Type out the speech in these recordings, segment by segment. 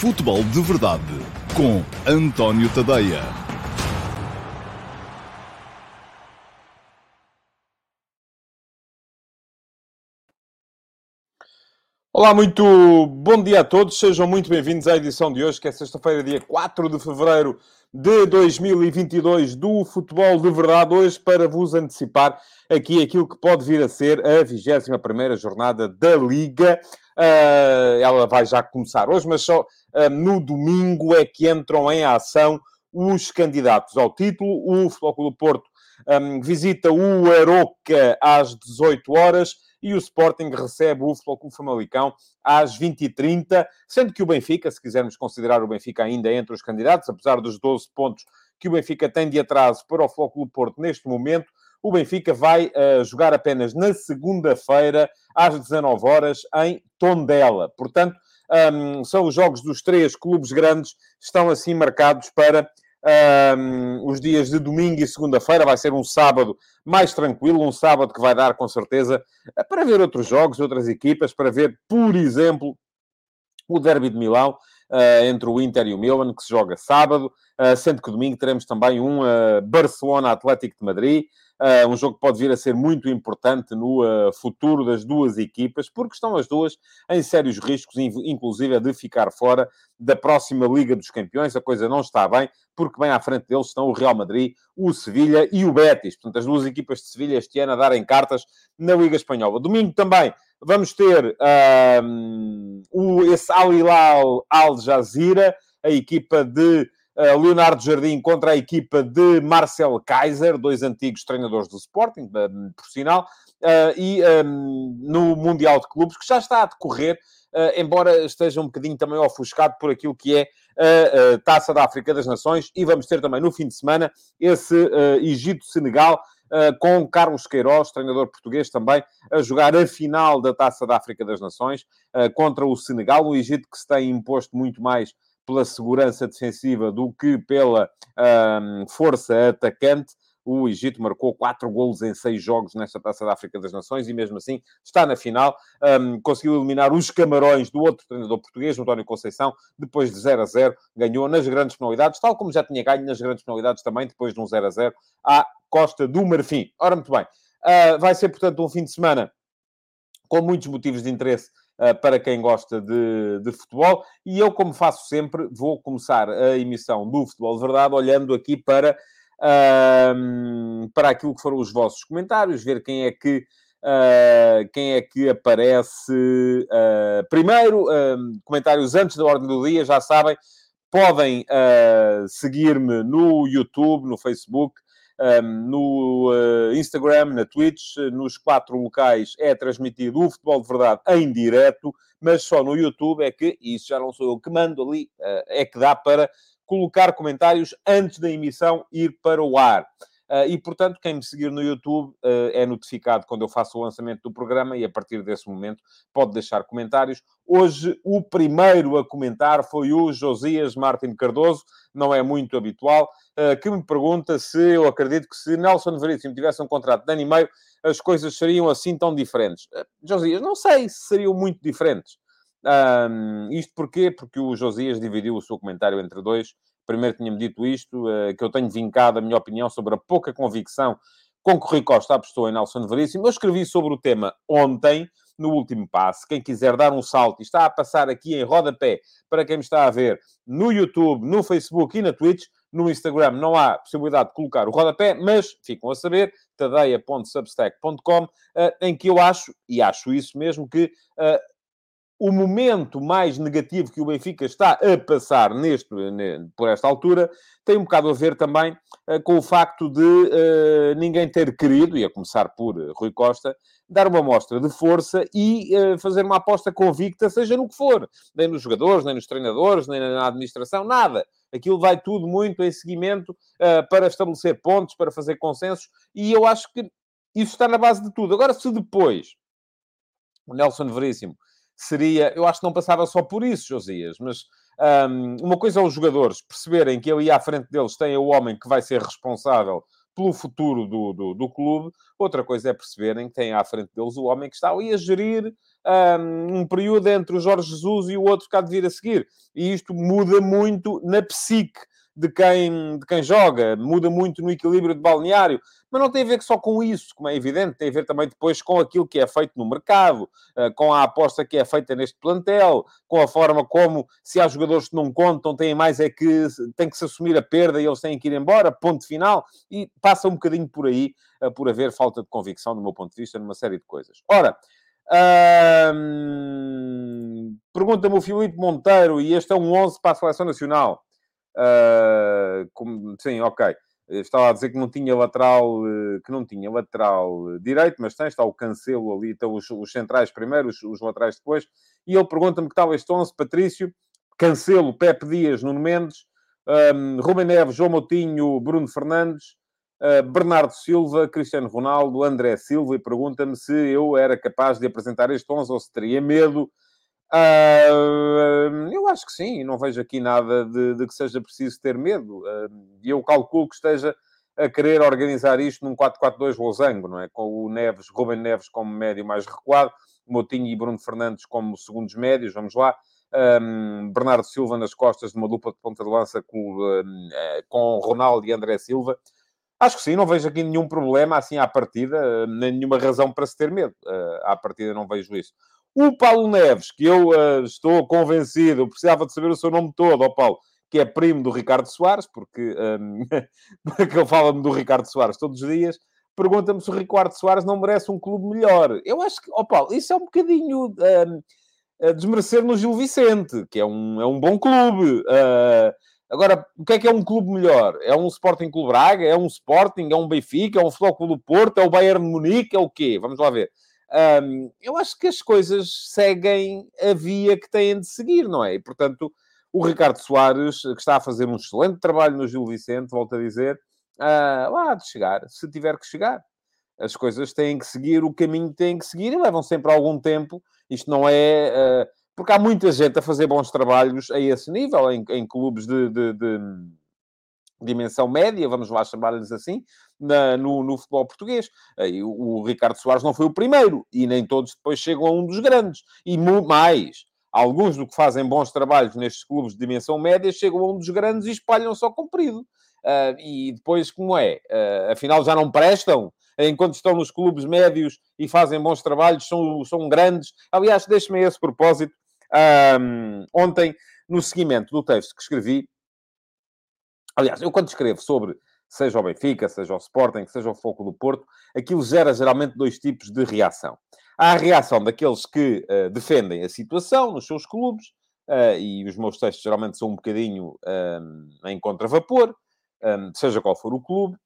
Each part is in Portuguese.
Futebol de Verdade com António Tadeia. Olá, muito bom dia a todos. Sejam muito bem-vindos à edição de hoje, que é sexta-feira, dia 4 de fevereiro de 2022 do Futebol de Verdade. Hoje, para vos antecipar aqui aquilo que pode vir a ser a 21 jornada da Liga. Uh, ela vai já começar hoje, mas só uh, no domingo é que entram em ação os candidatos ao título. O Futebol Clube do Porto um, visita o Aroca às 18 horas e o Sporting recebe o Futebol Clube Famalicão às 20h30, sendo que o Benfica, se quisermos considerar o Benfica ainda entre os candidatos, apesar dos 12 pontos que o Benfica tem de atraso para o Futebol Clube Porto neste momento, o Benfica vai uh, jogar apenas na segunda-feira, às 19 horas em Tondela. Portanto, um, são os jogos dos três clubes grandes, estão assim marcados para um, os dias de domingo e segunda-feira. Vai ser um sábado mais tranquilo, um sábado que vai dar, com certeza, para ver outros jogos, outras equipas, para ver, por exemplo, o Derby de Milão, uh, entre o Inter e o Milan, que se joga sábado, uh, sendo que domingo teremos também um uh, Barcelona Atlético de Madrid, Uh, um jogo que pode vir a ser muito importante no uh, futuro das duas equipas, porque estão as duas em sérios riscos, inclusive de ficar fora da próxima Liga dos Campeões. A coisa não está bem, porque bem à frente deles estão o Real Madrid, o Sevilha e o Betis. Portanto, as duas equipas de Sevilha este ano a darem cartas na Liga Espanhola. Domingo também vamos ter uh, o, esse Al Hilal Al Jazeera, a equipa de Leonardo Jardim contra a equipa de Marcel Kaiser, dois antigos treinadores do Sporting, uh, por sinal, uh, e um, no Mundial de Clubes, que já está a decorrer, embora esteja um bocadinho também ofuscado por aquilo que é a, Taça da África das Nações, e vamos ter também no fim de semana esse Egito-Senegal, com Carlos Queiroz, treinador português também, a jogar a final da Taça da África das Nações contra o Senegal, o Egito que se tem imposto muito mais pela segurança defensiva do que pela um, força atacante. O Egito marcou quatro golos em seis jogos nesta Taça da África das Nações e, mesmo assim, está na final. Um, conseguiu eliminar os Camarões do outro treinador português, António Conceição, depois de 0 a 0. Ganhou nas grandes penalidades, tal como já tinha ganho nas grandes penalidades também, depois de um 0 a 0, à Costa do Marfim. Ora, muito bem. Uh, vai ser, portanto, um fim de semana com muitos motivos de interesse para quem gosta de, de, futebol. E eu, como faço sempre, vou começar a emissão do Futebol de Verdade olhando aqui para, uh, para aquilo que foram os vossos comentários, ver quem é que. Uh, quem é que aparece uh, primeiro? Comentários antes da ordem do dia, já sabem, podem seguir-me no YouTube, no Facebook, no uh, Instagram, na Twitch, nos quatro locais é transmitido o futebol de verdade em direto, mas só no YouTube é que, e isso já não sou eu que mando ali, uh, é que dá para colocar comentários antes da emissão ir para o ar. Uh, e, portanto, quem me seguir no YouTube uh, é notificado quando eu faço o lançamento do programa e, a partir desse momento, pode deixar comentários. Hoje, o primeiro a comentar foi o Josias Martin Cardoso, não é muito habitual, uh, que me pergunta se eu acredito que se Nelson Veríssimo tivesse um contrato de ano e meio, as coisas seriam assim tão diferentes. Josias, não sei se seriam muito diferentes. isto porquê? Porque o Josias dividiu o seu comentário entre dois primeiro tinha-me dito isto, uh, que eu tenho vincado a minha opinião sobre a pouca convicção com que o Rui Costa apostou em Nelson Veríssimo. Eu escrevi sobre o tema ontem, no último passo. Quem quiser dar um salto e está a passar aqui em rodapé, para quem me está a ver no YouTube, no Facebook e na Twitch, no Instagram não há possibilidade de colocar o rodapé, mas ficam a saber, tadeia.substack.com, uh, em que eu acho, e acho isso mesmo, que uh, o momento mais negativo que o Benfica está a passar neste, por esta altura tem um bocado a ver também uh, com o facto de uh, ninguém ter querido, e a começar por uh, Rui Costa, dar uma amostra de força e fazer uma aposta convicta, seja no que for. Nem nos jogadores, nem nos treinadores, nem na administração, nada. Aquilo vai tudo muito em seguimento para estabelecer pontos, para fazer consensos, e eu acho que isso está na base de tudo. Agora, se depois o Nelson Veríssimo seria, eu acho que não passava só por isso, Josias, mas um, uma coisa é os jogadores perceberem que ali à frente deles tem o homem que vai ser responsável pelo futuro do, do, do, clube, outra coisa é perceberem que tem à frente deles o homem que está ali a gerir um, um período entre o Jorge Jesus e o outro que há de vir a seguir. E isto muda muito na psique de quem, de quem joga, muda muito no equilíbrio de balneário, mas não tem a ver só com isso, como é evidente, tem a ver também depois com aquilo que é feito no mercado, eh, com a aposta que é feita neste plantel, com a forma como, se há jogadores que não contam, têm mais é que tem que se assumir a perda e eles têm que ir embora, ponto final, e passa um bocadinho por aí, eh, por haver falta de convicção, do meu ponto de vista, numa série de coisas. Ora, hum, pergunta-me o Filipe Monteiro, e este é um 11 para a Seleção Nacional. Uh, como, sim, ok. Estava a dizer que não tinha lateral, eh, que não tinha lateral direito, mas tem, está o Cancelo ali, estão os, os centrais primeiro, os, os, laterais depois. E ele pergunta-me que tal este 11, Patrício, Cancelo, Pepe Dias, Nuno Mendes, um, Rubem Neves, João Moutinho, Bruno Fernandes, uh, Bernardo Silva, Cristiano Ronaldo, André Silva, e pergunta-me se eu era capaz de apresentar este 11 ou se teria medo Uh, eu acho que sim, não vejo aqui nada de, de que seja preciso ter medo. E uh, eu calculo que esteja a querer organizar isto num 4-4-2 losango, não é? Com o Neves, Ruben Neves como médio mais recuado, Motinho e Bruno Fernandes como segundos médios, vamos lá. Um, Bernardo Silva nas costas de uma dupla de ponta de lança com, uh, com Ronaldo e André Silva. Acho que sim, não vejo aqui nenhum problema assim à partida, nem nenhuma razão para se ter medo. Uh, à partida não vejo isso. O Paulo Neves, que eu uh, estou convencido, precisava de saber o seu nome todo, ó Paulo, que é primo do Ricardo Soares, porque, um, porque ele fala-me do Ricardo Soares todos os dias, pergunta-me se o Ricardo Soares não merece um clube melhor. Eu acho que, ó Paulo, isso é um bocadinho um, desmerecer no Gil Vicente, que é um, é um bom clube. Uh, agora, o que é que é um clube melhor? É um Sporting Clube Braga? É um Sporting? É um Benfica? É um Futebol Clube do Porto? É o Bayern de Munique? É o quê? Vamos lá ver. Um, eu acho que as coisas seguem a via que têm de seguir, não é? E, portanto, o Ricardo Soares, que está a fazer um excelente trabalho no Gil Vicente, volto a dizer, uh, lá há de chegar, se tiver que chegar. As coisas têm que seguir o caminho que têm que seguir e levam sempre algum tempo. Isto não é... Uh, porque há muita gente a fazer bons trabalhos a esse nível, em, em clubes de, de, de dimensão média, vamos lá chamar-lhes assim, na, no, no, futebol português. O, o, Ricardo Soares não foi o primeiro, e nem todos depois chegam a um dos grandes. E mais, alguns do que fazem bons trabalhos nestes clubes de dimensão média chegam a um dos grandes e espalham só comprido. Uh, e depois, como é? Uh, afinal, já não prestam? Enquanto estão nos clubes médios e fazem bons trabalhos, são, são grandes. Aliás, deixe-me esse propósito. Um, ontem, no seguimento do texto que escrevi, Aliás, eu quando escrevo sobre seja o Benfica, seja o Sporting, seja o Foco do Porto, aquilo gera geralmente dois tipos de reação. Há a reação daqueles que uh, defendem a situação nos seus clubes, uh, e os meus textos geralmente são um bocadinho um, em contravapor, um, seja qual for o clube,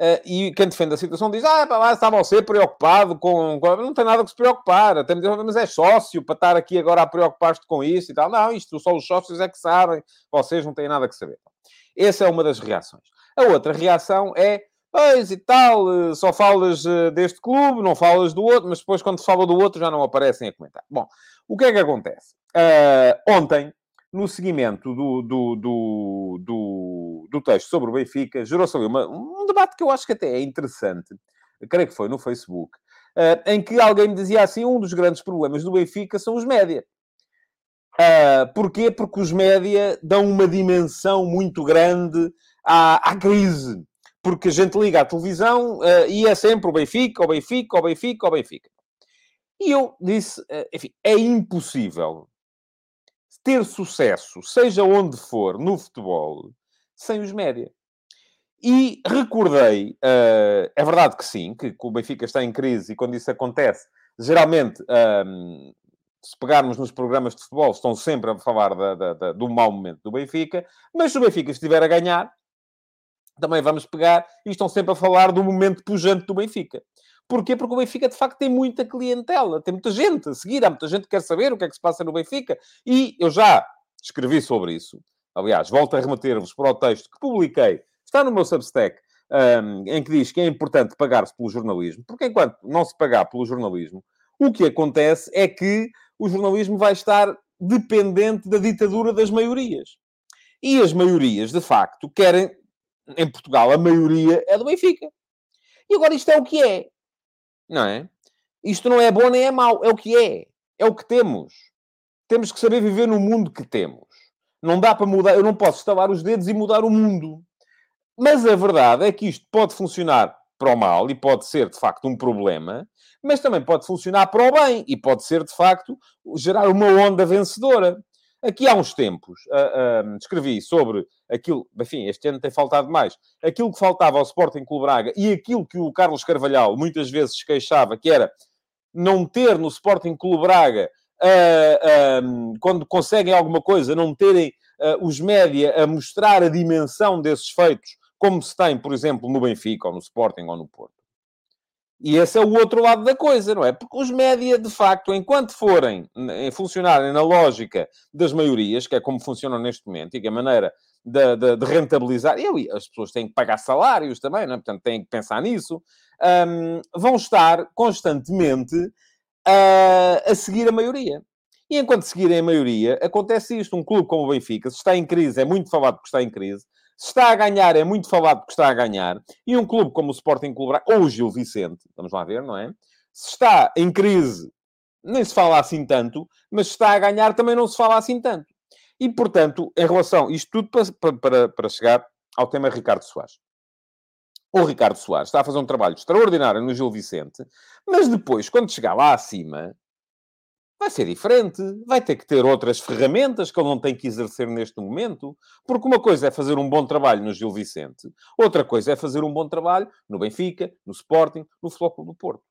Uh, e quem defende a situação diz: Ah, lá está você preocupado com. Não tem nada que se preocupar. Até me diz, mas é sócio para estar aqui agora a preocupar-te com isso e tal. Não, isto só os sócios é que sabem. Vocês não têm nada que saber. Essa é uma das reações. A outra reação é, pois e tal, eh, só falas eh, deste clube, não falas do outro, mas depois quando se fala do outro já não aparecem a comentar. Bom, o que é que acontece? Uh, ontem, no seguimento do, do, do, do, do texto sobre o Benfica, gerou-se ali uma, um debate que eu acho que até é interessante, creio que foi no Facebook, uh, em que alguém me dizia assim, um dos grandes problemas do Benfica são os média. Uh, porquê? Porque os média dão uma dimensão muito grande à, à crise. Porque a gente liga à televisão uh, e é sempre o Benfica, o Benfica, o Benfica, o Benfica. E eu disse, uh, enfim, é impossível ter sucesso, seja onde for, no futebol, sem os média. E recordei, uh, é verdade que sim, que, o Benfica está em crise e quando isso acontece, geralmente se pegarmos nos programas de futebol, estão sempre a falar da, da, da, do mau momento do Benfica, mas se o Benfica estiver a ganhar, também vamos pegar e estão sempre a falar do momento pujante do Benfica. Porquê? Porque o Benfica, de facto, tem muita clientela, tem muita gente a seguir, há muita gente que quer saber o que é que se passa no Benfica. E eu já escrevi sobre isso. Aliás, volto a remeter-vos para o texto que publiquei, está no meu Substack, um, em que diz que é importante pagar-se pelo jornalismo, porque enquanto não se pagar pelo jornalismo, o que acontece é que o jornalismo vai estar dependente da ditadura das maiorias. E as maiorias, de facto, querem. Em Portugal, a maioria é do Benfica. E agora isto é o que é. Não é? Isto não é bom nem é mau, é o que é. É o que temos. Temos que saber viver no mundo que temos. Não dá para mudar, eu não posso estalar os dedos e mudar o mundo. Mas a verdade é que isto pode funcionar para o mal e pode ser, de facto, um problema, mas também pode funcionar para o bem e pode ser, de facto, gerar uma onda vencedora. Aqui há uns tempos, uh, uh, escrevi sobre aquilo, enfim, este ano tem faltado mais, aquilo que faltava ao Sporting Clube Braga e aquilo que o Carlos Carvalhal muitas vezes queixava, que era não ter no Sporting Clube Braga, uh, quando conseguem alguma coisa, não terem os média a mostrar a dimensão desses feitos, como se tem, por exemplo, no Benfica, ou no Sporting, ou no Porto. E esse é o outro lado da coisa, não é? Porque os média, de facto, enquanto forem funcionarem na lógica das maiorias, que é como funcionam neste momento, e que é a maneira de, de, de rentabilizar, e as pessoas têm que pagar salários também, não é? portanto têm que pensar nisso, um, vão estar constantemente a, a seguir a maioria. E enquanto seguirem a maioria, acontece isto. Um clube como o Benfica, se está em crise, é muito falado porque está em crise. Se está a ganhar, é muito falado porque está a ganhar. E um clube como o Sporting Clube Braga, ou o Gil Vicente, vamos lá ver, não é? Se está em crise, nem se fala assim tanto, mas se está a ganhar, também não se fala assim tanto. E, portanto, em relação, isto tudo para, para, para chegar ao tema Ricardo Soares. O Ricardo Soares está a fazer um trabalho extraordinário no Gil Vicente, mas depois, quando chegar lá acima, vai ser diferente. Vai ter que ter outras ferramentas que ele não tem que exercer neste momento. Porque uma coisa é fazer um bom trabalho no Gil Vicente, outra coisa é fazer um bom trabalho no Benfica, no Sporting, no Flóculo do Porto.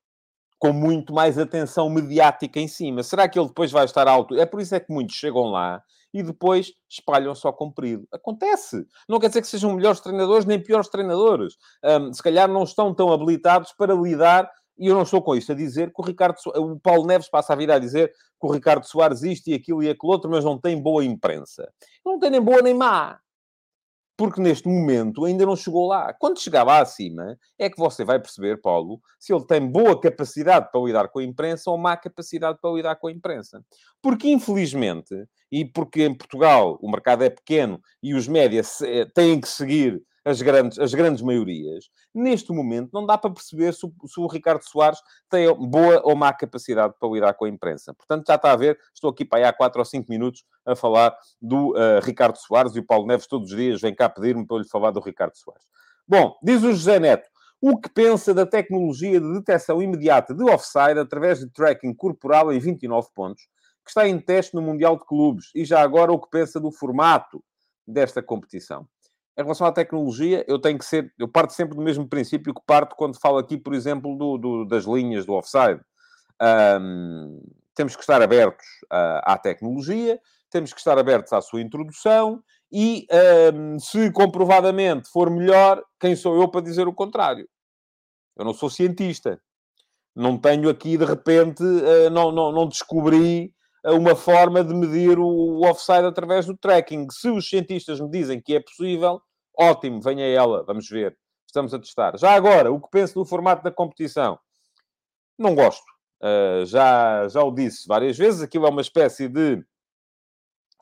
Com muito mais atenção mediática em cima. Será que ele depois vai estar alto? É por isso é que muitos chegam lá e depois espalham só comprido. Acontece. Não quer dizer que sejam melhores treinadores nem piores treinadores. Um, se calhar não estão tão habilitados para lidar e eu não estou com isto a dizer que o Ricardo o Paulo Neves passa a vida a dizer que o Ricardo Soares isto e aquilo e aquilo outro, mas não tem boa imprensa. Não tem nem boa nem má. Porque neste momento ainda não chegou lá. Quando chegar lá acima, é que você vai perceber, Paulo, se ele tem boa capacidade para lidar com a imprensa ou má capacidade para lidar com a imprensa. Porque, infelizmente, e porque em Portugal o mercado é pequeno e os médias eh, têm que seguir as grandes, as grandes maiorias, neste momento não dá para perceber se o, se o, Ricardo Soares tem boa ou má capacidade para lidar com a imprensa. Portanto, já está a ver, estou aqui para aí há 4 ou 5 minutos a falar do uh, Ricardo Soares e o Paulo Neves todos os dias vem cá pedir-me para eu lhe falar do Ricardo Soares. Bom, diz o José Neto, o que pensa da tecnologia de detecção imediata de offside através de tracking corporal em 29 pontos, que está em teste no Mundial de Clubes, e já agora o que pensa do formato desta competição. Em relação à tecnologia, eu tenho que ser, eu parto sempre do mesmo princípio que parto quando falo aqui, por exemplo, do, do das linhas do offside. Um, temos que estar abertos uh, à tecnologia, temos que estar abertos à sua introdução e, um, se comprovadamente for melhor, quem sou eu para dizer o contrário? Eu não sou cientista. Não tenho aqui, de repente, uh, não, não, não descobri uma forma de medir o offside através do tracking. Se os cientistas me dizem que é possível, Ótimo, venha ela, vamos ver. Estamos a testar. Já agora, o que penso do formato da competição? Não gosto. Uh, já, já o disse várias vezes. Aquilo é uma espécie de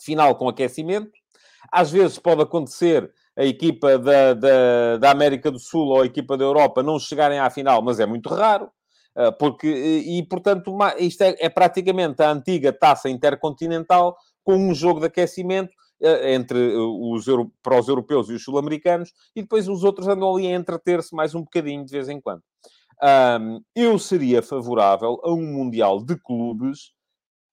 final com aquecimento. Às vezes pode acontecer a equipa da, da, da América do Sul ou a equipa da Europa não chegarem à final, mas é muito raro. Uh, porque, e, portanto, isto é, é praticamente a antiga taça intercontinental com um jogo de aquecimento eh, entre eh, os, para os europeus e os sul-americanos, e depois os outros andam ali a entreter-se mais um bocadinho de vez em quando. Um, eu seria favorável a um Mundial de Clubes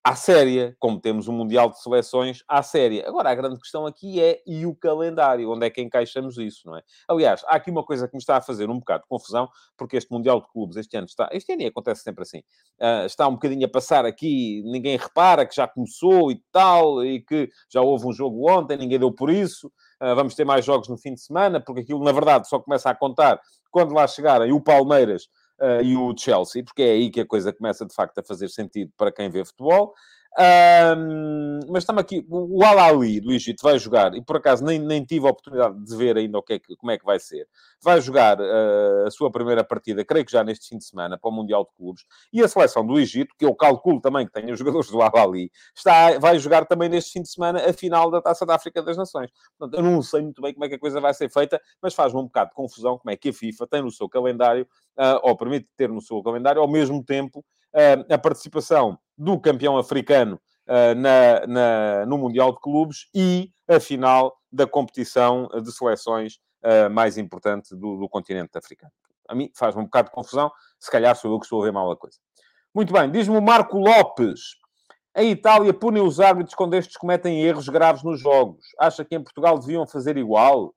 à séria, como temos um Mundial de Seleções à séria. Agora, a grande questão aqui é e o calendário? Onde é que encaixamos isso, não é? Aliás, há aqui uma coisa que me está a fazer um bocado de confusão, porque este Mundial de Clubes este ano está... Este ano acontece sempre assim. Uh, está um bocadinho a passar aqui, ninguém repara que já começou e tal, e que já houve um jogo ontem, ninguém deu por isso. Uh, vamos ter mais jogos no fim de semana, porque aquilo, na verdade, só começa a contar quando lá chegarem o Palmeiras uh, e o Chelsea, porque é aí que a coisa começa de facto a fazer sentido para quem vê futebol. Um, mas estamos aqui, o Al-Ali do Egito vai jogar, e por acaso nem, nem tive a oportunidade de ver ainda o que é que, como é que vai ser. Vai jogar uh, a sua primeira partida, creio que já neste fim de semana, para o Mundial de Clubes. E a seleção do Egito, que eu calculo também que tenha os jogadores do Al-Ali, vai jogar também neste fim de semana a final da Taça da África das Nações. Portanto, eu não sei muito bem como é que a coisa vai ser feita, mas faz-me um bocado de confusão como é que a FIFA tem no seu calendário, ou permite ter no seu calendário, ao mesmo tempo a participação do campeão africano na, na, no Mundial de Clubes e a final da competição de seleções mais importante do, do continente africano. A mim faz um bocado de confusão, se calhar sou eu que estou a ver mal a coisa. Muito bem, diz-me o Marco Lopes. Em Itália punem os árbitros quando estes cometem erros graves nos jogos. Acha que em Portugal deviam fazer igual?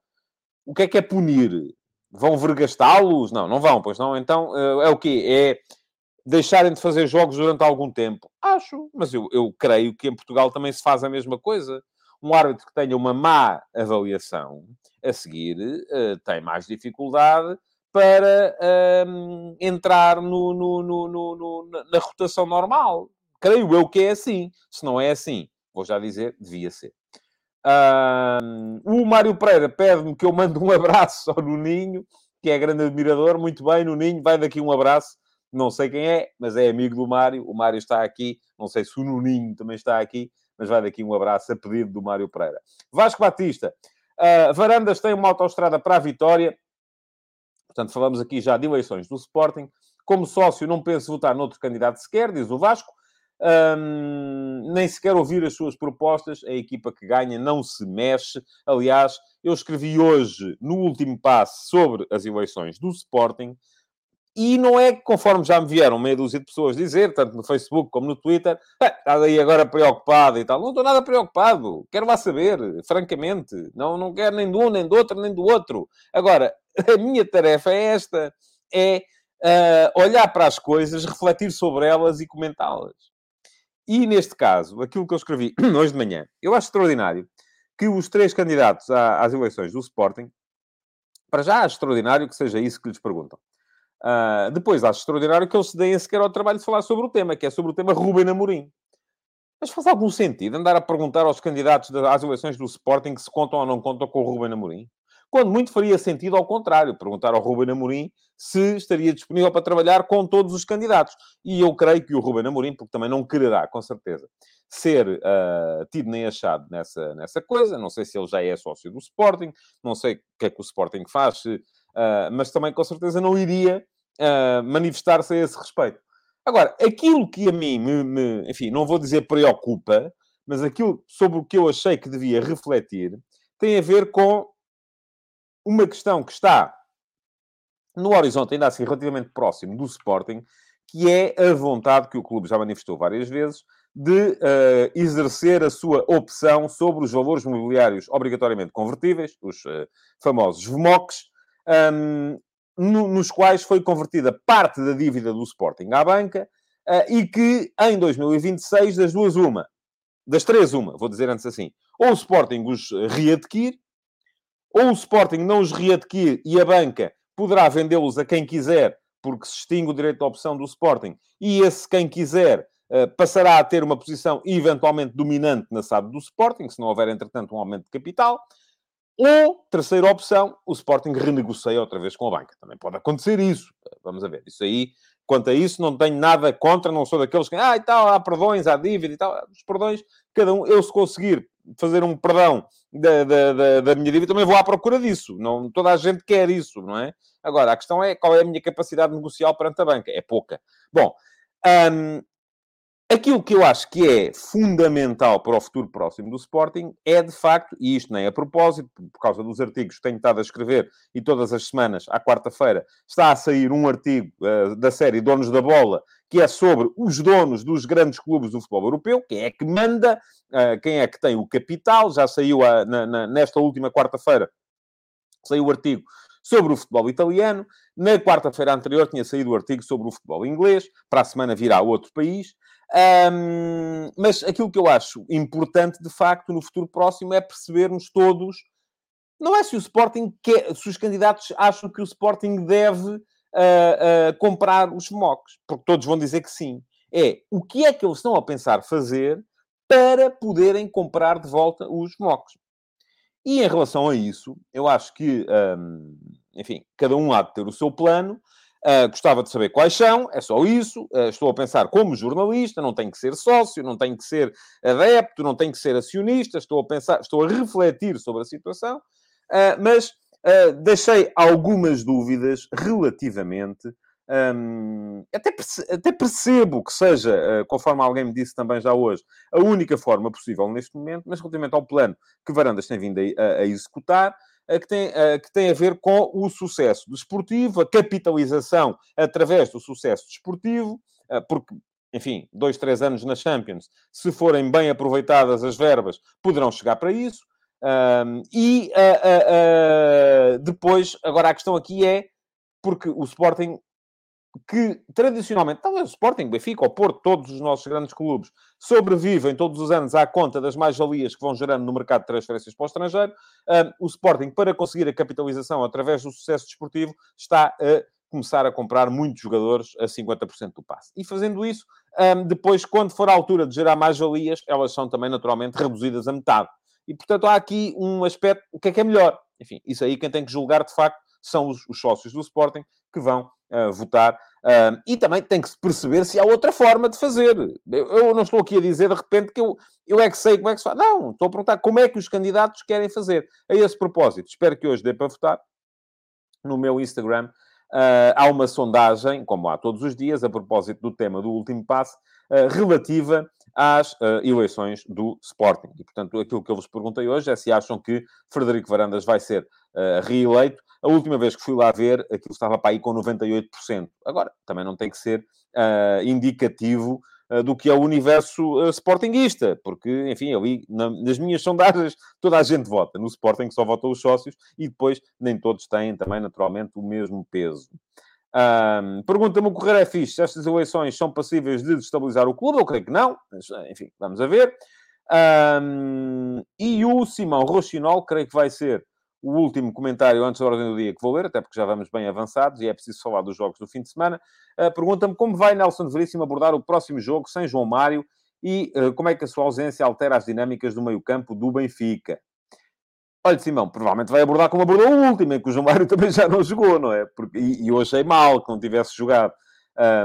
O que é que é punir? Vão vergastá-los? Não, não vão, pois não. Então eh, é o quê? É deixarem de fazer jogos durante algum tempo? Acho, mas eu, eu creio que em Portugal também se faz a mesma coisa. Um árbitro que tenha uma má avaliação a seguir uh, tem mais dificuldade para uh, entrar no, no, no, na rotação normal. Creio eu que é assim. Se não é assim, vou já dizer, devia ser. O Mário Pereira pede-me que eu mande um abraço ao Nuninho, que é grande admirador. Muito bem, Nuninho, vai daqui um abraço. Não sei quem é, mas é amigo do Mário. O Mário está aqui. Não sei se o Nuninho também está aqui, mas vai daqui um abraço a pedido do Mário Pereira. Vasco Batista. Uh, Varandas tem uma autoestrada para a vitória. Portanto, falamos aqui já de eleições do Sporting. Como sócio, não penso votar noutro candidato sequer, diz o Vasco. Um, nem sequer ouvir as suas propostas. A equipa que ganha não se mexe. Aliás, eu escrevi hoje, no último passo, sobre as eleições do Sporting. E não é conforme já me vieram meia dúzia de pessoas dizer, tanto no Facebook como no Twitter, ah, está aí agora preocupado e tal. Não estou nada preocupado. Quero lá saber, francamente. Não, não quero nem do um, nem do outro, nem do outro. Agora, a minha tarefa é esta. É uh, olhar para as coisas, refletir sobre elas e comentá-las. E neste caso, aquilo que eu escrevi hoje de manhã, eu acho extraordinário que os três candidatos às eleições do Sporting, para já acho extraordinário que seja isso que lhes perguntam. Uh, depois acho extraordinário que eles se deem sequer ao trabalho de falar sobre o tema, que é sobre o tema Ruben Amorim. Mas faz algum sentido andar a perguntar aos candidatos às eleições do Sporting se contam ou não contam com o Ruben Amorim? Quando muito faria sentido ao contrário, perguntar ao Ruben Amorim se estaria disponível para trabalhar com todos os candidatos. E eu creio que o Ruben Amorim, porque também não quererá, com certeza, ser uh, tido nem achado nessa, nessa coisa. Não sei se ele já é sócio do Sporting, não sei o que é que o Sporting faz, uh, mas também com certeza não iria uh, manifestar-se a esse respeito. Agora, aquilo que a mim me, me, enfim, não vou dizer preocupa, mas aquilo sobre o que eu achei que devia refletir tem a ver com uma questão que está no horizonte, ainda assim relativamente próximo do Sporting, que é a vontade que o clube já manifestou várias vezes de uh, exercer a sua opção sobre os valores mobiliários obrigatoriamente convertíveis, os uh, famosos VMOCs, um, no, nos quais foi convertida parte da dívida do Sporting à banca uh, e que em 2026, das duas, uma, das três, uma, vou dizer antes assim, ou o Sporting os readquire, ou o Sporting não os readquire e a banca poderá vendê-los a quem quiser, porque se extingue o direito de opção do Sporting, e esse quem quiser eh, passará a ter uma posição eventualmente dominante na SAD do Sporting, se não houver, entretanto, um aumento de capital. Ou, terceira opção, o Sporting renegocia outra vez com a banca. Também pode acontecer isso. Vamos a ver. Isso aí, quanto a isso, não tenho nada contra, não sou daqueles que, ah, e tal, há perdões, há dívida e tal. Os perdões, cada um, eu se conseguir fazer um perdão da, da, da, da, minha dívida, também vou à procura disso. Não, toda a gente quer isso, não é? Agora, a questão é qual é a minha capacidade negocial perante a banca. É pouca. Bom, hum, aquilo que eu acho que é fundamental para o futuro próximo do Sporting é, de facto, e isto nem a propósito, por causa dos artigos que tenho estado a escrever, e todas as semanas, à quarta-feira, está a sair um artigo uh, da série Donos da Bola, que é sobre os donos dos grandes clubes do futebol europeu, quem é que manda, uh, quem é que tem o capital. Já saiu a, na, na, nesta última quarta-feira, saiu o artigo sobre o futebol italiano. Na quarta-feira anterior tinha saído o artigo sobre o futebol inglês. Para a semana virá outro país. Um, mas aquilo que eu acho importante, de facto, no futuro próximo é percebermos todos. Não é se o Sporting quer, se os candidatos acham que o Sporting deve uh, uh, comprar os mocks, porque todos vão dizer que sim. É o que é que eles estão a pensar fazer para poderem comprar de volta os mocks. E em relação a isso, eu acho que, um, enfim, cada um há de ter o seu plano. Uh, gostava de saber quais são, é só isso. Uh, estou a pensar como jornalista, não tem que ser sócio, não tem que ser adepto, não tem que ser acionista. Estou a pensar, estou a refletir sobre a situação, uh, mas deixei algumas dúvidas relativamente Um, até, até, percebo que seja, conforme alguém me disse também já hoje, a única forma possível neste momento, mas relativamente ao plano que Varandas tem vindo a, a, a executar, que, tem, que tem a ver com o sucesso desportivo, a capitalização através do sucesso desportivo, porque, enfim, dois, três anos na Champions, se forem bem aproveitadas as verbas, poderão chegar para isso. Um, e depois, agora a questão aqui é porque o Sporting que tradicionalmente, talvez o Sporting, Benfica, o Porto, todos os nossos grandes clubes, sobrevivem todos os anos à conta das mais-valias que vão gerando no mercado de transferências para o estrangeiro. Um, o Sporting, para conseguir a capitalização através do sucesso desportivo, está a começar a comprar muitos jogadores a 50% do passe. E fazendo isso, um, depois, quando for a altura de gerar mais-valias, elas são também naturalmente reduzidas a metade. E, portanto, há aqui um aspecto, o que é que é melhor? Enfim, isso aí quem tem que julgar, de facto, são os, os sócios do Sporting que vão votar. Uh, e também tem que se perceber se há outra forma de fazer. Eu, eu, não estou aqui a dizer de repente que eu, eu é que sei como é que se faz. Não, estou a perguntar como é que os candidatos querem fazer. A esse propósito, espero que hoje dê para votar no meu Instagram. Uh, há uma sondagem, como há todos os dias, a propósito do tema do último passo, uh, relativa às uh, eleições do Sporting. E, portanto, aquilo que eu vos perguntei hoje é se acham que Frederico Varandas vai ser reeleito. A última vez que fui lá ver, aquilo estava para aí com 98%. Agora, também não tem que ser uh, indicativo uh, do que é o universo uh, sportinguista, porque, enfim, ali na, nas minhas sondagens toda a gente vota. No Sporting só votam os sócios e depois nem todos têm também, naturalmente, o mesmo peso. Um, Pergunta-me o Correio é fixe estas eleições são passíveis de destabilizar o clube. Eu creio que não, mas, enfim, vamos a ver. Um, e o Simão Rochinol, creio que vai ser o último comentário antes da ordem do dia que vou ler, até porque já vamos bem avançados e é preciso falar dos jogos do fim de semana. Uh, Pergunta-me como vai Nelson Veríssimo abordar o próximo jogo sem João Mário e uh, como é que a sua ausência altera as dinâmicas do meio-campo do Benfica. Olha, Simão, provavelmente vai abordar como abordou o último, em que o João Mário também já não jogou, não é? Porque, e, e eu achei mal que não tivesse jogado.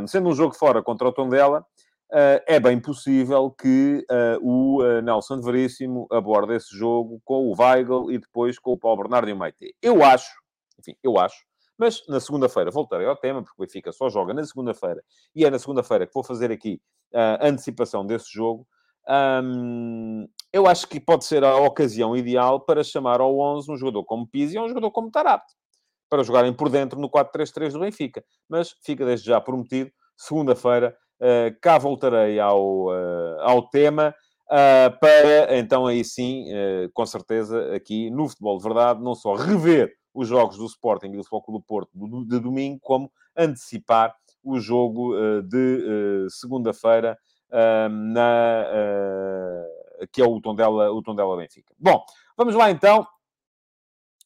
Sendo um jogo fora contra o Tondela, Uh, é bem possível que uh, o uh, Nelson Veríssimo aborde esse jogo com o Weigl e depois com o Paulo Bernardo e o Maite. Eu acho, enfim, eu acho, mas na segunda-feira voltarei ao tema, porque o Benfica só joga na segunda-feira, e é na segunda-feira que vou fazer aqui a antecipação desse jogo. Eu acho que pode ser a ocasião ideal para chamar ao 11 um jogador como Pizzi ou um jogador como Tarapte, para jogarem por dentro no 4-3-3 do Benfica. Mas fica desde já prometido, segunda-feira Uh, cá voltarei ao, uh, ao tema uh, para, então, aí sim, com certeza, aqui no Futebol de Verdade, não só rever os jogos do Sporting e do Futebol do Porto de domingo, como antecipar o jogo de segunda-feira, na que é o Tondela, o Tondela Benfica. Bom, vamos lá então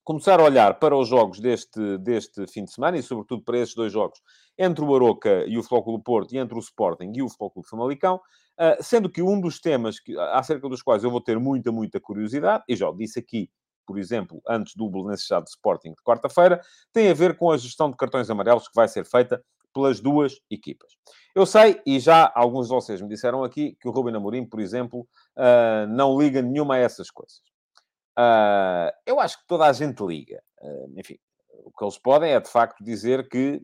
começar a olhar para os jogos deste, deste fim de semana e, sobretudo, para esses dois jogos entre o Aroca e o do Porto e entre o Sporting e o Clube Famalicão, ah, sendo que um dos temas que, acerca dos quais eu vou ter muita, muita curiosidade, e já o disse aqui, por exemplo, antes do Belenenses de Sporting de quarta-feira, tem a ver com a gestão de cartões amarelos que vai ser feita pelas duas equipas. Eu sei, e já alguns de vocês me disseram aqui, que o Ruben Amorim, por exemplo, ah, não liga nenhuma a essas coisas. Uh, eu acho que toda a gente liga. Uh, enfim, o que eles podem é, de facto, dizer que,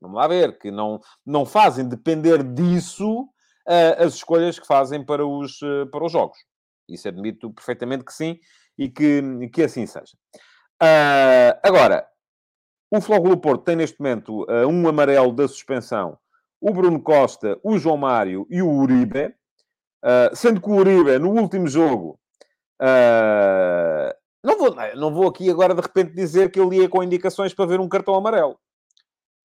vamos lá ver, que não, não fazem depender disso uh, as escolhas que fazem para os, para os jogos. Isso admito perfeitamente que sim e que, que assim seja. agora, o Flóculo Porto tem neste momento um amarelo da suspensão, o Bruno Costa, o João Mário e o Uribe, sendo que o Uribe, no último jogo, Uh, não, vou, não vou aqui agora de repente dizer que ele ia com indicações para ver um cartão amarelo.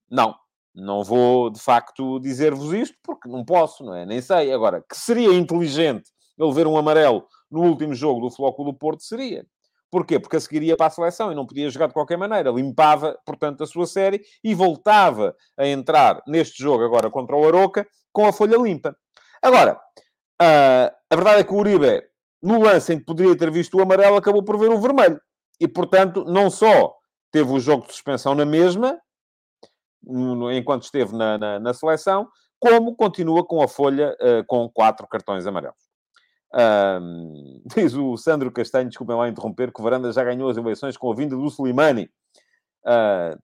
Não, não vou de facto dizer-vos isto porque não posso, não é? Nem sei. Agora, que seria inteligente ele ver um amarelo no último jogo do Flóculo do Porto, seria. Porquê? Porque a seguir ia para a seleção e não podia jogar de qualquer maneira. Limpava, portanto, a sua série e voltava a entrar neste jogo agora contra o Aroca com a folha limpa. Agora, uh, a verdade é que o Uribe no lance em que poderia ter visto o amarelo, acabou por ver o vermelho. E, portanto, não só teve o jogo de suspensão na mesma, enquanto esteve na, na, na seleção, como continua com a folha uh, com quatro cartões amarelos. Um, diz o Sandro Castanho, desculpem lá interromper, que o Varanda já ganhou as eleições com a vinda do Slimani. Uh,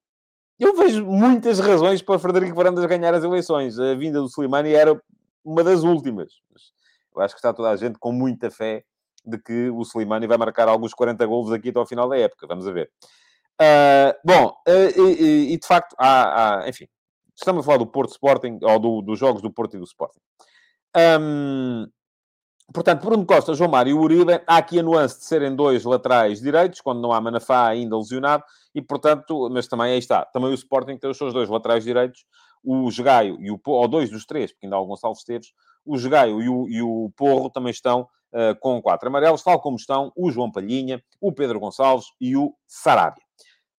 eu vejo muitas razões para Frederico Varandas ganhar as eleições. A vinda do Slimani era uma das últimas. Eu acho que está toda a gente com muita fé de que o Slimani vai marcar alguns 40 golos aqui até ao final da época. Vamos ver. Uh, bom, uh, e, e, de facto, há, há, enfim, estamos a falar do Porto Sporting, ou do, dos jogos do Porto e do Sporting. Um, portanto, Bruno Costa, João Mário e Uribe, há aqui a nuance de serem dois laterais direitos, quando não há Manafá ainda lesionado, e portanto, mas também aí está, também o Sporting tem os seus dois laterais direitos, o Jogaio e o ou dois dos três, porque ainda há alguns Gonçalves Esteves, o Jogaio e o, e o Porro também estão uh, com quatro amarelos, tal como estão o João Palhinha, o Pedro Gonçalves e o Sarabia.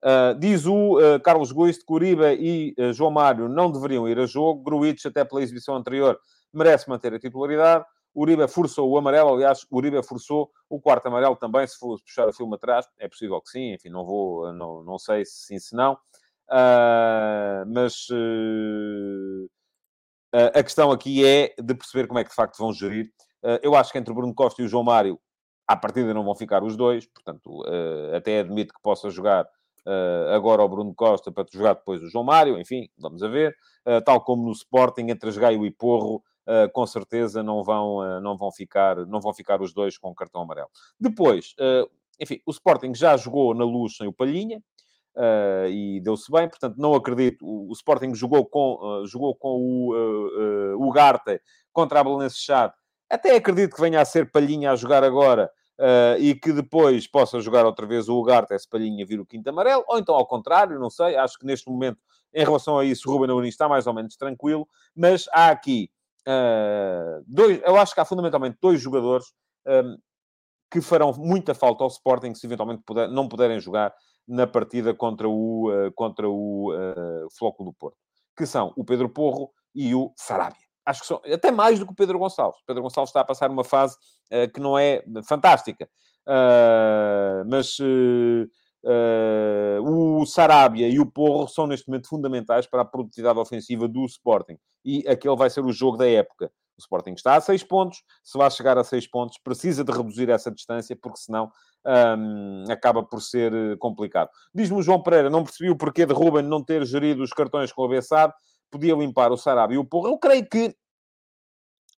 Uh, diz o uh, Carlos Guiste que Uribe e João Mário não deveriam ir a jogo. Gruitch, até pela exibição anterior, merece manter a titularidade. Uribe forçou o amarelo, aliás, Uribe forçou o quarto amarelo também, se for puxar o filme atrás. É possível que sim, enfim, não vou, não, não sei se sim, se não. mas a questão aqui é de perceber como é que de facto vão gerir. eu acho que entre o Bruno Costa e o João Mário, à partida não vão ficar os dois, portanto, até admito que possa jogar Uh, agora o Bruno Costa para jogar depois o João Mário, enfim, vamos a ver. Uh, tal como no Sporting, entre Gaio e Porro, uh, com certeza não vão, não, vão ficar, não vão ficar os dois com cartão amarelo. Depois, enfim, o Sporting já jogou na luz sem o Palhinha, e deu-se bem, portanto, não acredito. O, o Sporting jogou com, jogou com o, o Garte contra a Belenense Chade. Até acredito que venha a ser Palhinha a jogar agora, Uh, e que depois possa jogar outra vez o Ugarte, essa palhinha, vir o quinto amarelo, ou então ao contrário, não sei. Acho que neste momento, em relação a isso, o Ruben Amorim está mais ou menos tranquilo, mas há aqui uh, dois, eu acho que há fundamentalmente dois jogadores um, que farão muita falta ao Sporting se eventualmente puder, não puderem jogar na partida contra o, uh, contra o uh, Floco do Porto, que são o Pedro Porro e o Sarabia acho que são até mais do que o Pedro Gonçalves. O Pedro Gonçalves está a passar uma fase uh, que não é fantástica. Mas uh, o Sarabia e o Porro são neste momento fundamentais para a produtividade ofensiva do Sporting. E aquele vai ser o jogo da época. O Sporting está a 6 pontos. Se vai chegar a 6 pontos, precisa de reduzir essa distância, porque senão um, acaba por ser complicado. Diz-me o João Pereira, não percebi o porquê de Ruben não ter gerido os cartões com o Bessade podia limpar o Sarabia e o Porro. Eu creio que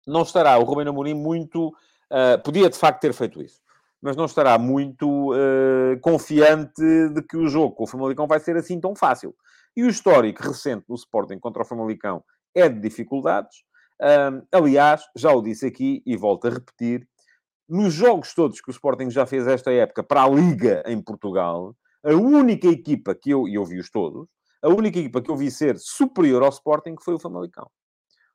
não estará o Rubem Amorim muito... Uh, podia, de facto, ter feito isso. Mas não estará muito uh, confiante de que o jogo com o Famalicão vai ser assim tão fácil. E o histórico recente do Sporting contra o Famalicão é de dificuldades. Aliás, já o disse aqui e volto a repetir, nos jogos todos que o Sporting já fez esta época para a Liga em Portugal, a única equipa que eu, e eu vi-os todos, a única equipa que eu vi ser superior ao Sporting foi o Famalicão.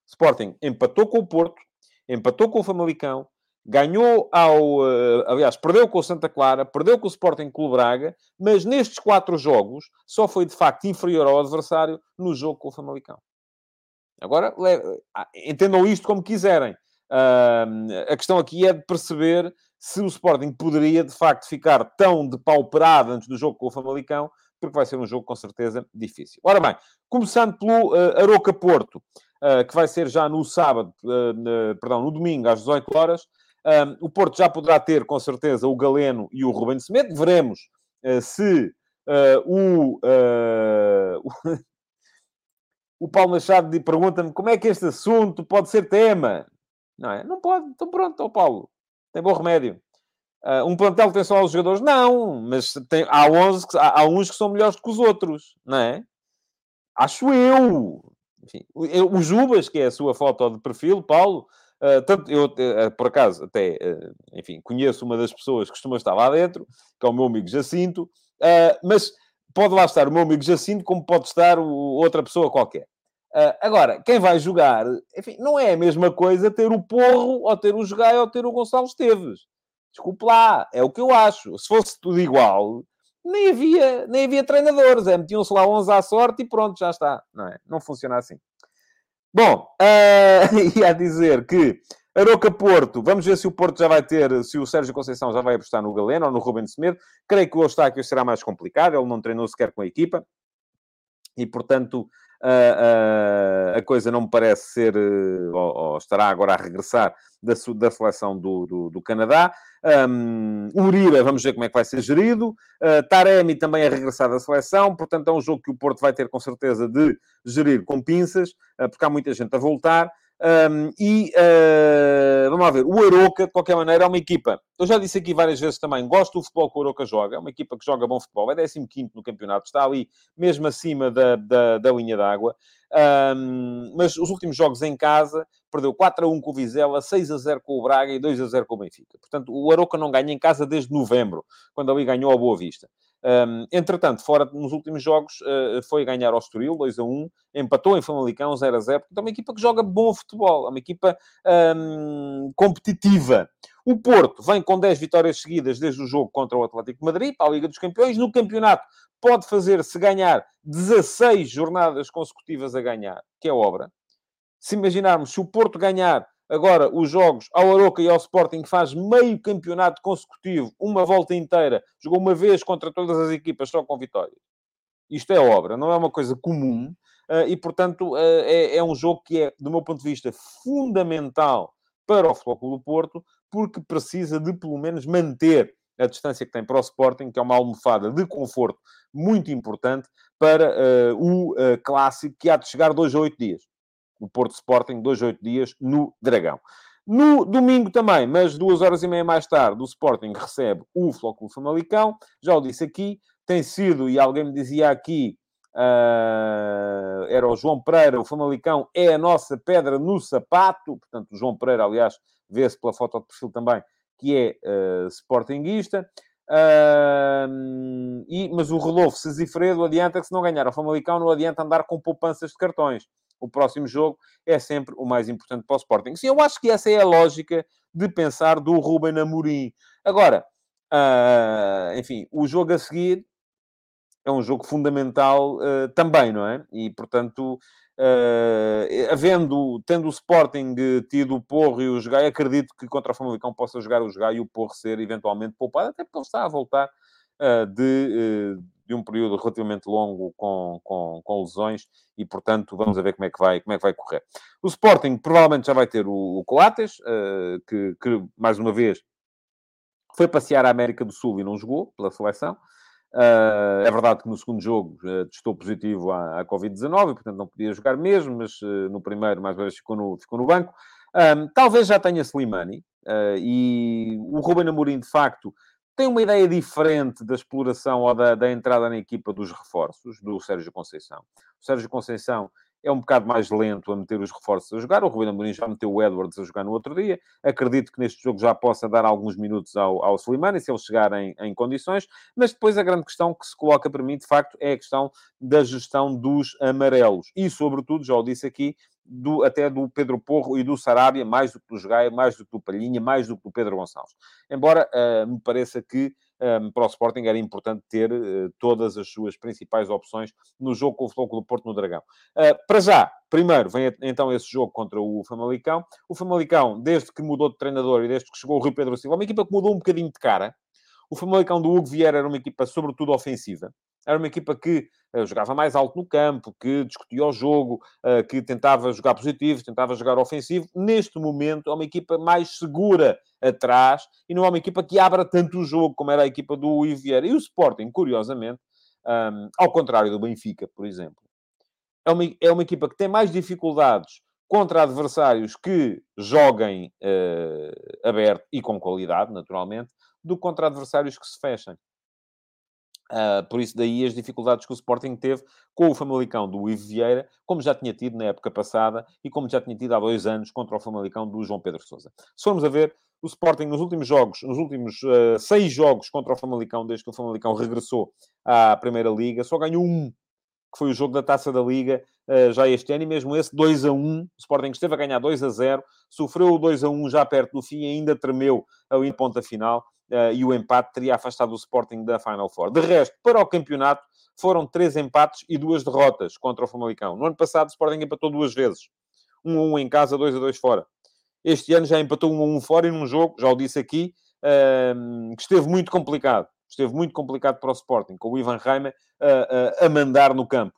Sporting empatou com o Porto, empatou com o Famalicão, ganhou ao... Uh, aliás, perdeu com o Santa Clara, perdeu com o Sporting Clube Braga, mas nestes quatro jogos só foi, de facto, inferior ao adversário no jogo com o Famalicão. Agora, ah, entendam isto como quiserem. Uh, a questão aqui é de perceber se o Sporting poderia, de facto, ficar tão depauperado antes do jogo com o Famalicão porque vai ser um jogo com certeza difícil. Ora bem, começando pelo uh, Aroca Porto, uh, que vai ser já no sábado, uh, perdão, no domingo às 18 horas. O Porto já poderá ter com certeza o Galeno e o Rubens Semedo. Veremos se o, o Paulo Machado pergunta-me como é que este assunto pode ser tema. Não é? Não pode. Então pronto, Paulo. Tem bom remédio. Uh, um plantel tem só os jogadores? Não, mas tem, há, 11 que, há, há, uns que são melhores que os outros, não é? Acho eu. Enfim, o Jubas, que é a sua foto de perfil, Paulo, uh, tanto, eu, uh, por acaso, até, enfim, conheço uma das pessoas que costuma estar lá dentro, que é o meu amigo Jacinto, mas pode lá estar o meu amigo Jacinto, como pode estar o, outra pessoa qualquer. agora, quem vai jogar, enfim, não é a mesma coisa ter o Porro, ou ter o Jogai, ou ter o Gonçalo Esteves. Desculpe lá, é o que eu acho. Se fosse tudo igual, nem havia, nem havia treinadores. É, metiam-se lá 11 à sorte e pronto, já está. Não é? Não funciona assim. Bom, uh, ia dizer que Aroca Porto, vamos ver se o Porto já vai ter, se o Sérgio Conceição já vai apostar no Galeno ou no Ruben Semedo. Creio que o Eustáquio será mais complicado, ele não treinou sequer com a equipa. E, portanto, uh, uh, a coisa não me parece ser, uh, ou, ou, estará agora a regressar da, da seleção do, do, do Canadá. Um, Uribe, vamos ver como é que vai ser gerido. Uh, Taremi também é regressado à seleção, portanto é um jogo que o Porto vai ter com certeza de gerir com pinças, uh, porque há muita gente a voltar. Um, e uh, vamos lá ver, o Aroca, de qualquer maneira, é uma equipa. Eu já disse aqui várias vezes também, gosto do futebol que o Aroca joga, é uma equipa que joga bom futebol, é 15 no campeonato, está ali mesmo acima da, da, da linha d'água. Um, mas os últimos jogos em casa, perdeu 4 a 1 com o Vizela, 6 a 0 com o Braga e 2 a 0 com o Benfica. Portanto, o Aroca não ganha em casa desde novembro, quando ali ganhou a Boa Vista. Um, entretanto, fora nos últimos jogos, uh, foi ganhar ao Estoril, 2 a 1, empatou em Famalicão, 0 a 0. Portanto, é uma equipa que joga bom futebol, é uma equipa um, competitiva. O Porto vem com 10 vitórias seguidas desde o jogo contra o Atlético de Madrid, para a Liga dos Campeões. No campeonato, pode fazer, se ganhar, 16 jornadas consecutivas a ganhar, que é obra. Se imaginarmos, se o Porto ganhar Agora, os jogos ao Aroca e ao Sporting faz meio campeonato consecutivo, uma volta inteira, jogou uma vez contra todas as equipas só com vitórias. Isto é obra, não é uma coisa comum eh, e, portanto, eh, é, é um jogo que é, do meu ponto de vista, fundamental para o Futebol do Porto, porque precisa de, pelo menos, manter a distância que tem para o Sporting, que é uma almofada de conforto muito importante para uh, o uh, clássico que há de chegar dois a oito dias o Porto Sporting, dois, oito dias, no Dragão. No domingo também, mas duas horas e meia mais tarde, o Sporting recebe o Flóculo Famalicão. Já o disse aqui, tem sido, e alguém me dizia aqui, uh, era o João Pereira, o Famalicão é a nossa pedra no sapato. Portanto, o João Pereira, aliás, vê-se pela foto de perfil também, que é uh, sportinguista. Uh, e, mas o Rodolfo Sesifredo adianta que se não ganhar o Famalicão, não adianta andar com poupanças de cartões o próximo jogo é sempre o mais importante para o Sporting. Sim, eu acho que essa é a lógica de pensar do Ruben Amorim. Agora, uh, enfim, o jogo a seguir é um jogo fundamental uh, também, não é? E, portanto, uh, havendo, tendo o Sporting tido o Porro e o Jogai, acredito que contra o Famalicão possa jogar o Jogai e o Porro ser eventualmente poupado, até porque ele está a voltar uh, de de um período relativamente longo com, com, com, lesões e, portanto, vamos ver como é que vai, como é que vai correr. O Sporting provavelmente já vai ter o, o uh, que, que, mais uma vez, foi passear à América do Sul e não jogou pela seleção. Uh, é verdade que no segundo jogo uh, testou positivo à, à Covid-19 e, portanto, não podia jogar mesmo, mas uh, no primeiro, mais uma vez, ficou no, ficou no banco. Um, talvez já tenha Slimani e o Ruben Amorim, de facto, tem uma ideia diferente da exploração ou da, da entrada na equipa dos reforços do Sérgio Conceição. O Sérgio Conceição é um bocado mais lento a meter os reforços a jogar. O Rubén Amorim já meteu o Edwards a jogar no outro dia. Acredito que neste jogo já possa dar alguns minutos ao, ao Slimani, se ele chegar em, em, condições. Mas depois a grande questão que se coloca para mim, de facto, é a questão da gestão dos amarelos. E, sobretudo, já o disse aqui, do, até do Pedro Porro e do Sarabia, mais do que do Jogaia, mais do que do Palhinha, mais do que do Pedro Gonçalves. Embora uh, me pareça que um, ehm, para o Sporting era importante ter uh, todas as suas principais opções no jogo com o Futebol do Porto no Dragão. Uh, para já, primeiro vem então esse jogo contra o Famalicão. O Famalicão, desde que mudou de treinador e desde que chegou o Rio Pedro Silva, é uma equipa que mudou um bocadinho de cara. O Famalicão do Hugo Vieira era uma equipa sobretudo ofensiva. Era uma equipa que uh, jogava mais alto no campo, que discutia o jogo, uh, que tentava jogar positivo, tentava jogar ofensivo. Neste momento, é uma equipa mais segura atrás e não é uma equipa que abra tanto o jogo como era a equipa do Iviera. E o Sporting, curiosamente, um, ao contrário do Benfica, por exemplo, é uma, é uma equipa que tem mais dificuldades contra adversários que joguem uh, aberto e com qualidade, naturalmente, do que contra adversários que se fechem. Uh, por isso daí as dificuldades que o Sporting teve com o Famalicão do Ivo Vieira, como já tinha tido na época passada e como já tinha tido há dois anos contra o Famalicão do João Pedro Sousa. Se formos a ver, o Sporting nos últimos jogos, nos últimos uh, seis jogos contra o Famalicão, desde que o Famalicão regressou à Primeira Liga, só ganhou um, que foi o jogo da Taça da Liga, já este ano, e mesmo esse 2 a 1, o Sporting esteve a ganhar 2 a 0, sofreu o 2 a 1 já perto do fim ainda tremeu ali em ponta final, uh, e o empate teria afastado o Sporting da Final Four. De resto, para o campeonato, foram três empates e duas derrotas contra o Famalicão. No ano passado, o Sporting empatou duas vezes. 1 a 1 em casa, 2 a 2 fora. Este ano já empatou 1 a 1 fora e num jogo, já o disse aqui, uh, que esteve muito complicado. Esteve muito complicado para o Sporting, com o Ivan Reimer a mandar no campo.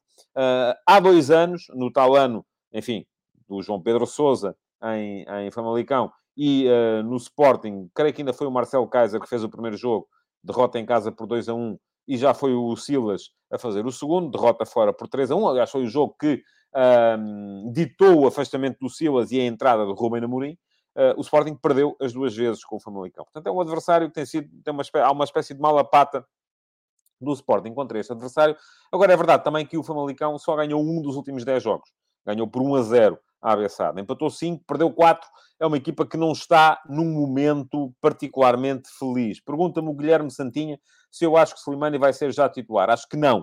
Há dois anos, no tal ano, enfim, do João Pedro Sousa em, em Famalicão, e uh, no Sporting, creio que ainda foi o Marcelo Kaiser que fez o primeiro jogo, derrota em casa por 2 a 1, e já foi o Silas a fazer o segundo, derrota fora por 3 a 1. Aliás, foi o jogo que uh, ditou o afastamento do Silas e a entrada do Rubem Amorim. Uh, o Sporting perdeu as duas vezes com o Famalicão. Portanto, é um adversário que tem sido, tem uma, há uma espécie de mala pata do Sporting contra este adversário. Agora, é verdade também que o Famalicão só ganhou um dos últimos 10 jogos. Ganhou por 1 a 0 a Abessada. Empatou 5, perdeu 4. É uma equipa que não está num momento particularmente feliz. Pergunta-me o Guilherme Santinha se eu acho que Slimani vai ser já titular. Acho que não.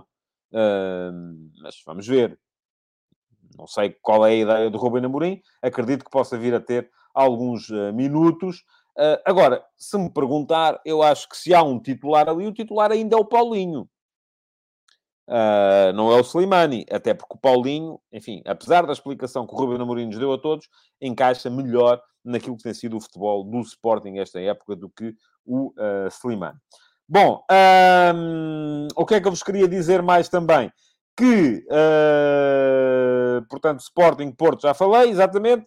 Uh, mas vamos ver. Não sei qual é a ideia do Ruben Amorim. Acredito que possa vir a ter alguns uh, minutos. Uh, agora, se me perguntar, eu acho que se há um titular ali, o titular ainda é o Paulinho. Uh, não é o Slimani, até porque o Paulinho, enfim, apesar da explicação que o Ruben Amorim nos deu a todos, encaixa melhor naquilo que tem sido o futebol do Sporting esta época do que o uh, Slimani. Bom, um, o que é que eu vos queria dizer mais também? Que, uh, portanto, Sporting Porto já falei, exatamente,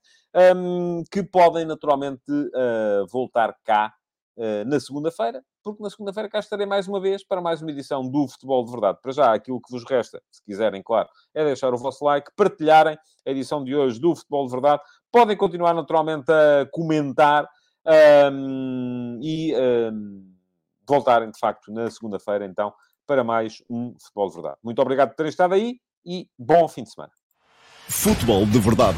um, que podem naturalmente uh, voltar cá uh, na segunda-feira, porque na segunda-feira cá estarei mais uma vez para mais uma edição do Futebol de Verdade. Para já, aquilo que vos resta, se quiserem, claro, é deixar o vosso like, partilharem a edição de hoje do Futebol de Verdade. Podem continuar naturalmente a comentar um, e um, voltarem, de facto, na segunda-feira, então, para mais um Futebol de Verdade. Muito obrigado por terem estado aí e bom fim de semana. Futebol de Verdade,